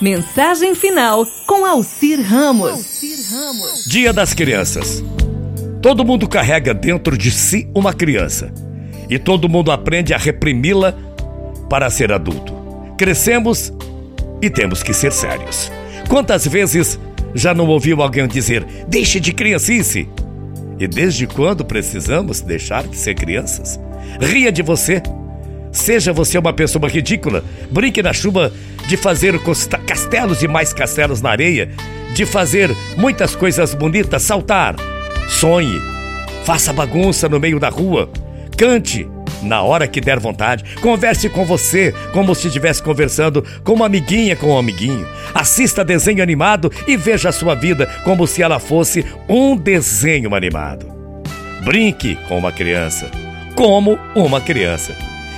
Mensagem final com Alcir Ramos. Dia das Crianças. Todo mundo carrega dentro de si uma criança e todo mundo aprende a reprimi-la para ser adulto. Crescemos e temos que ser sérios. Quantas vezes já não ouviu alguém dizer: deixe de criancice? E desde quando precisamos deixar de ser crianças? Ria de você. Seja você uma pessoa ridícula, brinque na chuva de fazer castelos e mais castelos na areia, de fazer muitas coisas bonitas, saltar, sonhe, faça bagunça no meio da rua, cante na hora que der vontade, converse com você como se estivesse conversando com uma amiguinha com um amiguinho, assista desenho animado e veja a sua vida como se ela fosse um desenho animado. Brinque com uma criança, como uma criança.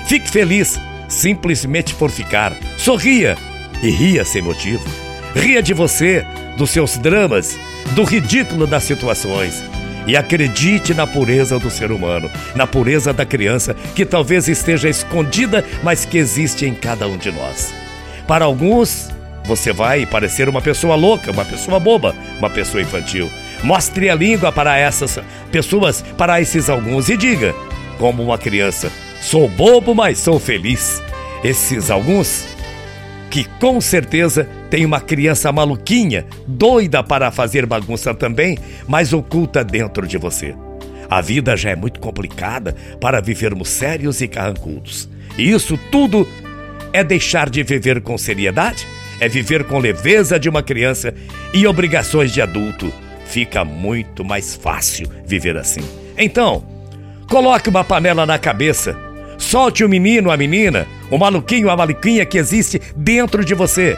Fique feliz simplesmente por ficar. Sorria e ria sem motivo. Ria de você, dos seus dramas, do ridículo das situações. E acredite na pureza do ser humano, na pureza da criança que talvez esteja escondida, mas que existe em cada um de nós. Para alguns, você vai parecer uma pessoa louca, uma pessoa boba, uma pessoa infantil. Mostre a língua para essas pessoas, para esses alguns, e diga, como uma criança: sou bobo, mas sou feliz. Esses alguns que com certeza tem uma criança maluquinha, doida para fazer bagunça também, mas oculta dentro de você. A vida já é muito complicada para vivermos sérios e carrancudos. E isso tudo é deixar de viver com seriedade, é viver com leveza de uma criança e obrigações de adulto. Fica muito mais fácil viver assim. Então, coloque uma panela na cabeça Solte o menino, a menina, o maluquinho, a maluquinha que existe dentro de você.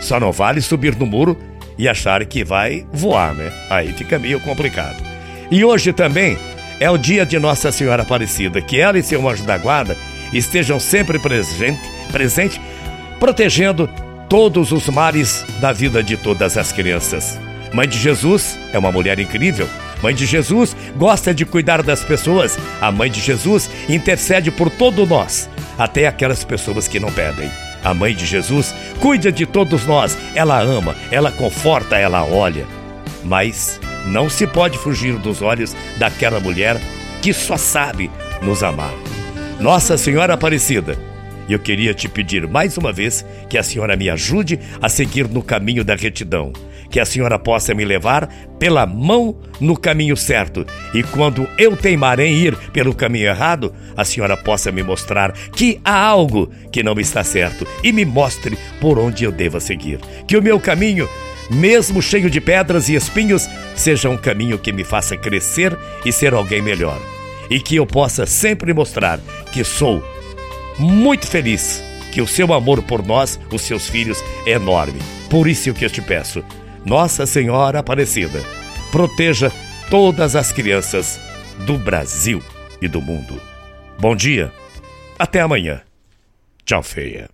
Só não vale subir no muro e achar que vai voar, né? Aí fica meio complicado. E hoje também é o dia de Nossa Senhora Aparecida, que ela e seu anjo da guarda estejam sempre presente, presente, protegendo todos os mares da vida de todas as crianças. Mãe de Jesus é uma mulher incrível Mãe de Jesus gosta de cuidar das pessoas. A Mãe de Jesus intercede por todos nós, até aquelas pessoas que não pedem. A Mãe de Jesus cuida de todos nós. Ela ama, ela conforta, ela olha. Mas não se pode fugir dos olhos daquela mulher que só sabe nos amar. Nossa Senhora Aparecida, eu queria te pedir mais uma vez que a senhora me ajude a seguir no caminho da retidão que a senhora possa me levar pela mão no caminho certo. E quando eu teimar em ir pelo caminho errado, a senhora possa me mostrar que há algo que não está certo e me mostre por onde eu deva seguir. Que o meu caminho, mesmo cheio de pedras e espinhos, seja um caminho que me faça crescer e ser alguém melhor. E que eu possa sempre mostrar que sou muito feliz, que o seu amor por nós, os seus filhos, é enorme. Por isso que eu te peço, nossa Senhora Aparecida, proteja todas as crianças do Brasil e do mundo. Bom dia, até amanhã. Tchau, feia.